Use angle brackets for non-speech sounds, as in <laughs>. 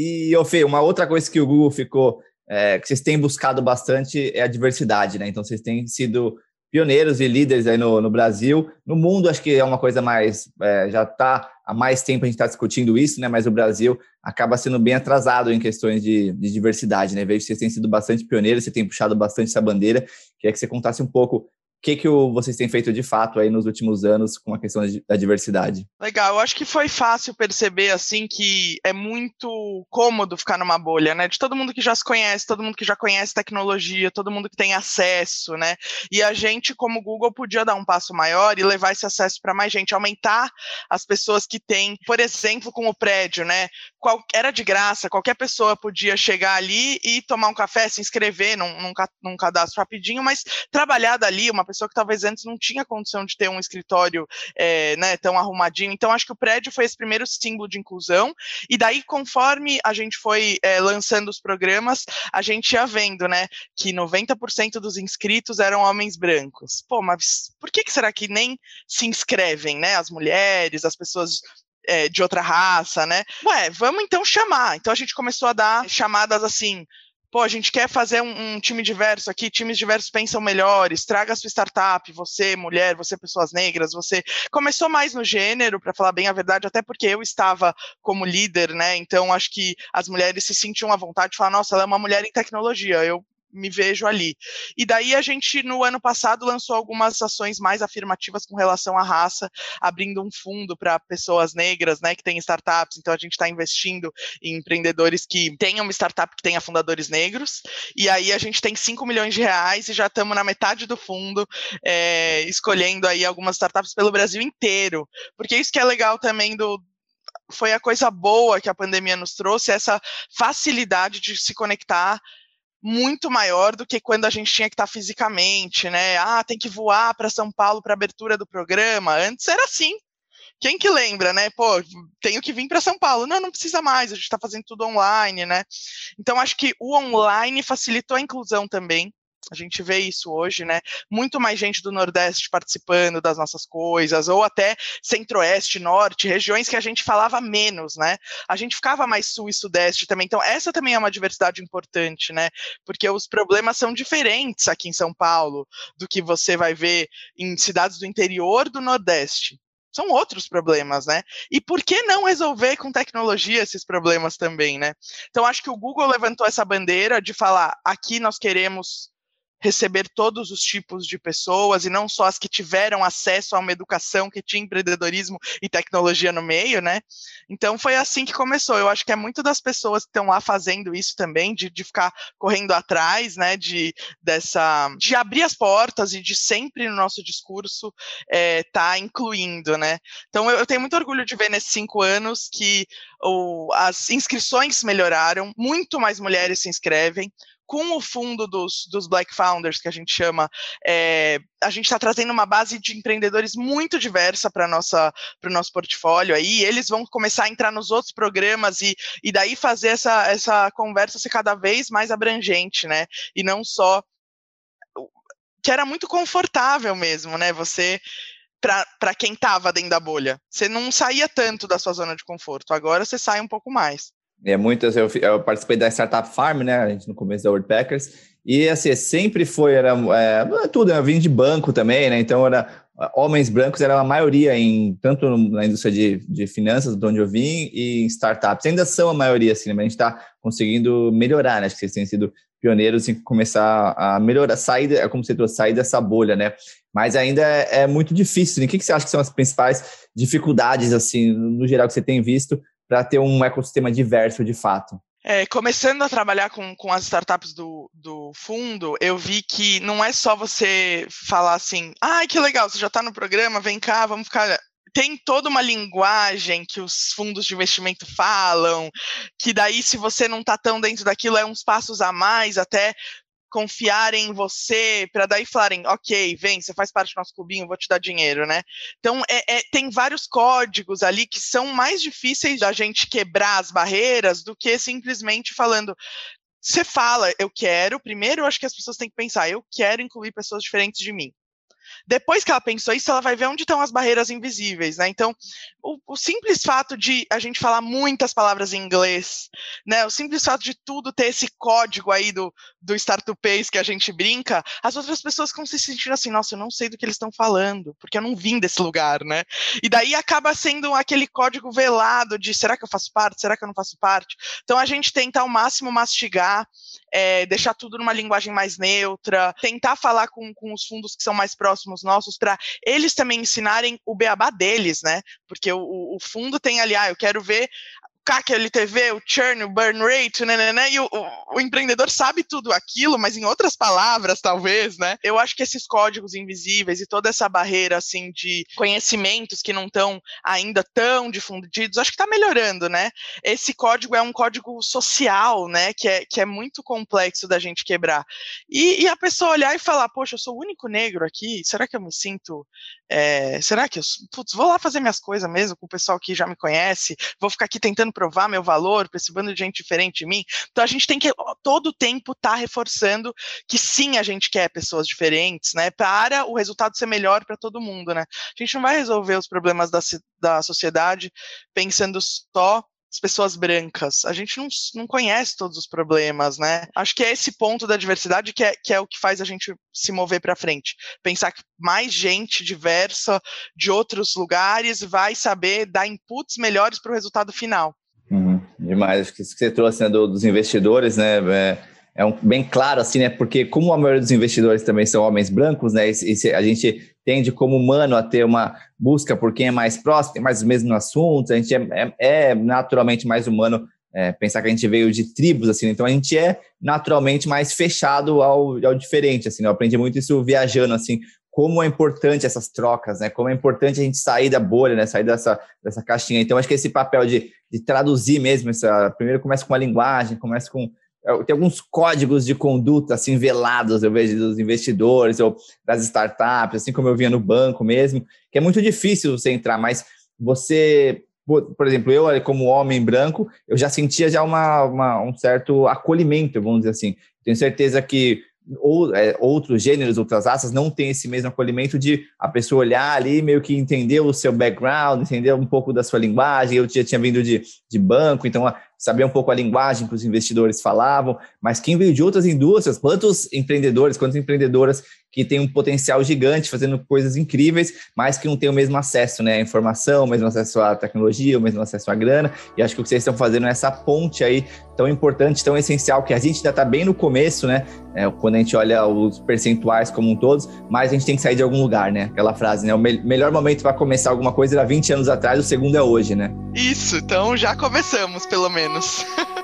E, ô Fê, uma outra coisa que o Google ficou, é, que vocês têm buscado bastante é a diversidade, né? Então, vocês têm sido pioneiros e líderes aí no, no Brasil. No mundo, acho que é uma coisa mais. É, já está há mais tempo a gente está discutindo isso, né? Mas o Brasil acaba sendo bem atrasado em questões de, de diversidade, né? Vejo que vocês têm sido bastante pioneiros, você tem puxado bastante essa bandeira. Queria que você contasse um pouco que, que vocês têm feito de fato aí nos últimos anos com a questão da diversidade? Legal, eu acho que foi fácil perceber assim que é muito cômodo ficar numa bolha, né? De todo mundo que já se conhece, todo mundo que já conhece tecnologia, todo mundo que tem acesso, né? E a gente, como Google, podia dar um passo maior e levar esse acesso para mais gente, aumentar as pessoas que têm, por exemplo, com o prédio, né? Qual, era de graça, qualquer pessoa podia chegar ali e tomar um café, se inscrever num, num, num cadastro rapidinho, mas trabalhar dali, uma pessoa que talvez antes não tinha condição de ter um escritório é, né, tão arrumadinho. Então, acho que o prédio foi esse primeiro símbolo de inclusão. E daí, conforme a gente foi é, lançando os programas, a gente ia vendo, né, que 90% dos inscritos eram homens brancos. Pô, mas por que, que será que nem se inscrevem, né? As mulheres, as pessoas é, de outra raça, né? Ué, vamos então chamar. Então a gente começou a dar chamadas assim, pô, a gente quer fazer um, um, time diverso aqui, times diversos pensam melhores, traga a sua startup, você, mulher, você, pessoas negras, você. Começou mais no gênero, para falar bem a verdade, até porque eu estava como líder, né? Então acho que as mulheres se sentiam à vontade de falar, nossa, ela é uma mulher em tecnologia. Eu me vejo ali. E daí a gente, no ano passado, lançou algumas ações mais afirmativas com relação à raça, abrindo um fundo para pessoas negras, né, que têm startups. Então a gente está investindo em empreendedores que tenham uma startup que tenha fundadores negros. E aí a gente tem 5 milhões de reais e já estamos na metade do fundo, é, escolhendo aí algumas startups pelo Brasil inteiro. Porque isso que é legal também do, foi a coisa boa que a pandemia nos trouxe, essa facilidade de se conectar muito maior do que quando a gente tinha que estar fisicamente, né? Ah, tem que voar para São Paulo para abertura do programa. Antes era assim. Quem que lembra, né? Pô, tenho que vir para São Paulo. Não, não precisa mais, a gente está fazendo tudo online, né? Então, acho que o online facilitou a inclusão também. A gente vê isso hoje, né? Muito mais gente do Nordeste participando das nossas coisas, ou até Centro-Oeste, Norte, regiões que a gente falava menos, né? A gente ficava mais Sul e Sudeste também. Então, essa também é uma diversidade importante, né? Porque os problemas são diferentes aqui em São Paulo do que você vai ver em cidades do interior do Nordeste são outros problemas, né? E por que não resolver com tecnologia esses problemas também, né? Então acho que o Google levantou essa bandeira de falar aqui nós queremos receber todos os tipos de pessoas e não só as que tiveram acesso a uma educação que tinha empreendedorismo e tecnologia no meio, né? Então foi assim que começou. Eu acho que é muito das pessoas que estão lá fazendo isso também, de, de ficar correndo atrás, né? De dessa, de abrir as portas e de sempre no nosso discurso é, tá incluindo, né? Então eu, eu tenho muito orgulho de ver nesses cinco anos que o, as inscrições melhoraram, muito mais mulheres se inscrevem, com o fundo dos, dos Black Founders, que a gente chama, é, a gente está trazendo uma base de empreendedores muito diversa para o nosso portfólio aí, eles vão começar a entrar nos outros programas e, e daí fazer essa, essa conversa ser cada vez mais abrangente, né? E não só que era muito confortável mesmo, né? Você para quem estava dentro da bolha. Você não saía tanto da sua zona de conforto. Agora você sai um pouco mais. É, muitas, eu, eu, participei da Startup Farm, né, a gente no começo da Packers e assim, sempre foi, era é, tudo, eu vim de banco também, né, então era, homens brancos era a maioria em, tanto na indústria de, de finanças, de onde eu vim, e em startups, ainda são a maioria, assim, né, mas a gente está conseguindo melhorar, né, acho que vocês têm sido pioneiros em começar a melhorar, sair, é como você trouxe, sair dessa bolha, né, mas ainda é, é muito difícil, né? o que, que você acha que são as principais dificuldades, assim, no geral, que você tem visto para ter um ecossistema diverso de fato? É, começando a trabalhar com, com as startups do, do fundo, eu vi que não é só você falar assim, ai, ah, que legal, você já está no programa, vem cá, vamos ficar tem toda uma linguagem que os fundos de investimento falam, que daí, se você não está tão dentro daquilo, é uns passos a mais até confiarem em você, para daí falarem, ok, vem, você faz parte do nosso clubinho, vou te dar dinheiro, né? Então, é, é, tem vários códigos ali que são mais difíceis da gente quebrar as barreiras do que simplesmente falando. Você fala, eu quero, primeiro eu acho que as pessoas têm que pensar, eu quero incluir pessoas diferentes de mim. depois que ela pensou isso, ela vai ver onde estão as barreiras invisíveis, né? Então, o, o, simples fato de a gente falar muitas palavras em inglês, né? O simples fato de tudo ter esse código aí do, do Startupês que a gente brinca, as outras pessoas ficam se sentindo assim, nossa, eu não sei do que eles estão falando, porque eu não vim desse lugar, né? E daí acaba sendo aquele código velado de será que eu faço parte, será que eu não faço parte? Então a gente tenta ao máximo mastigar, é, deixar tudo numa linguagem mais neutra, tentar falar com, com os fundos que são mais próximos nossos, para eles também ensinarem o beabá deles, né? Porque o, o fundo tem ali, ah, eu quero ver CAC, LTV, o churn, o burn rate, né, né, né, e o, o, o, empreendedor sabe tudo aquilo, mas em outras palavras, talvez, né? Eu acho que esses códigos invisíveis e toda essa barreira, assim, de conhecimentos que não estão ainda tão difundidos, acho que está melhorando, né? Esse código é um código social, né, que é, que é muito complexo da gente quebrar. E, e a pessoa olhar e falar, poxa, eu sou o único negro aqui, será que eu me sinto, é, será que eu, putz, vou lá fazer minhas coisas mesmo com o pessoal que já me conhece, vou ficar aqui tentando provar meu valor para esse bando de gente diferente de mim. Então a gente tem que todo o tempo estar tá reforçando que sim, a gente quer pessoas diferentes, né? Para o resultado ser melhor para todo mundo, né? A gente não vai resolver os problemas da, da sociedade pensando só as pessoas brancas. A gente não, não conhece todos os problemas, né? Acho que é esse ponto da diversidade que é, que é o que faz a gente se mover para frente. Pensar que mais gente diversa de outros lugares vai saber dar inputs melhores para o resultado final. Demais. Que você trouxe né, do, dos investidores, né? É, é um, bem claro, assim, né? Porque como a maioria dos investidores também são homens brancos, né? E, e a gente tende como humano a ter uma busca por quem é mais próximo, tem mais os mesmos assuntos, a gente é, é, é naturalmente mais humano é, pensar que a gente veio de tribos, assim, então a gente é naturalmente mais fechado ao, ao diferente, assim, né? eu aprendi muito isso viajando, assim, como é importante essas trocas, né? Como é importante a gente sair da bolha, né? Sair dessa, dessa caixinha. Então, acho que esse papel de, de traduzir mesmo, essa, primeiro começa com a linguagem, começa com. É, tem alguns códigos de conduta assim velados, eu vejo, dos investidores ou das startups, assim como eu via no banco mesmo, que é muito difícil você entrar, mas você por exemplo, eu como homem branco, eu já sentia já uma, uma, um certo acolhimento, vamos dizer assim. Tenho certeza que ou, é, outros gêneros, outras raças não têm esse mesmo acolhimento de a pessoa olhar ali, meio que entender o seu background, entender um pouco da sua linguagem. Eu já tinha vindo de, de banco, então saber um pouco a linguagem que os investidores falavam, mas quem veio de outras indústrias, quantos empreendedores, quantas empreendedoras que têm um potencial gigante, fazendo coisas incríveis, mas que não têm o mesmo acesso né, à informação, o mesmo acesso à tecnologia, o mesmo acesso à grana, e acho que o que vocês estão fazendo é essa ponte aí tão importante, tão essencial, que a gente ainda está bem no começo, né, é, quando a gente olha os percentuais como um todos, mas a gente tem que sair de algum lugar, né, aquela frase, né, o me melhor momento para começar alguma coisa era 20 anos atrás, o segundo é hoje, né. Isso, então já começamos, pelo menos. <laughs>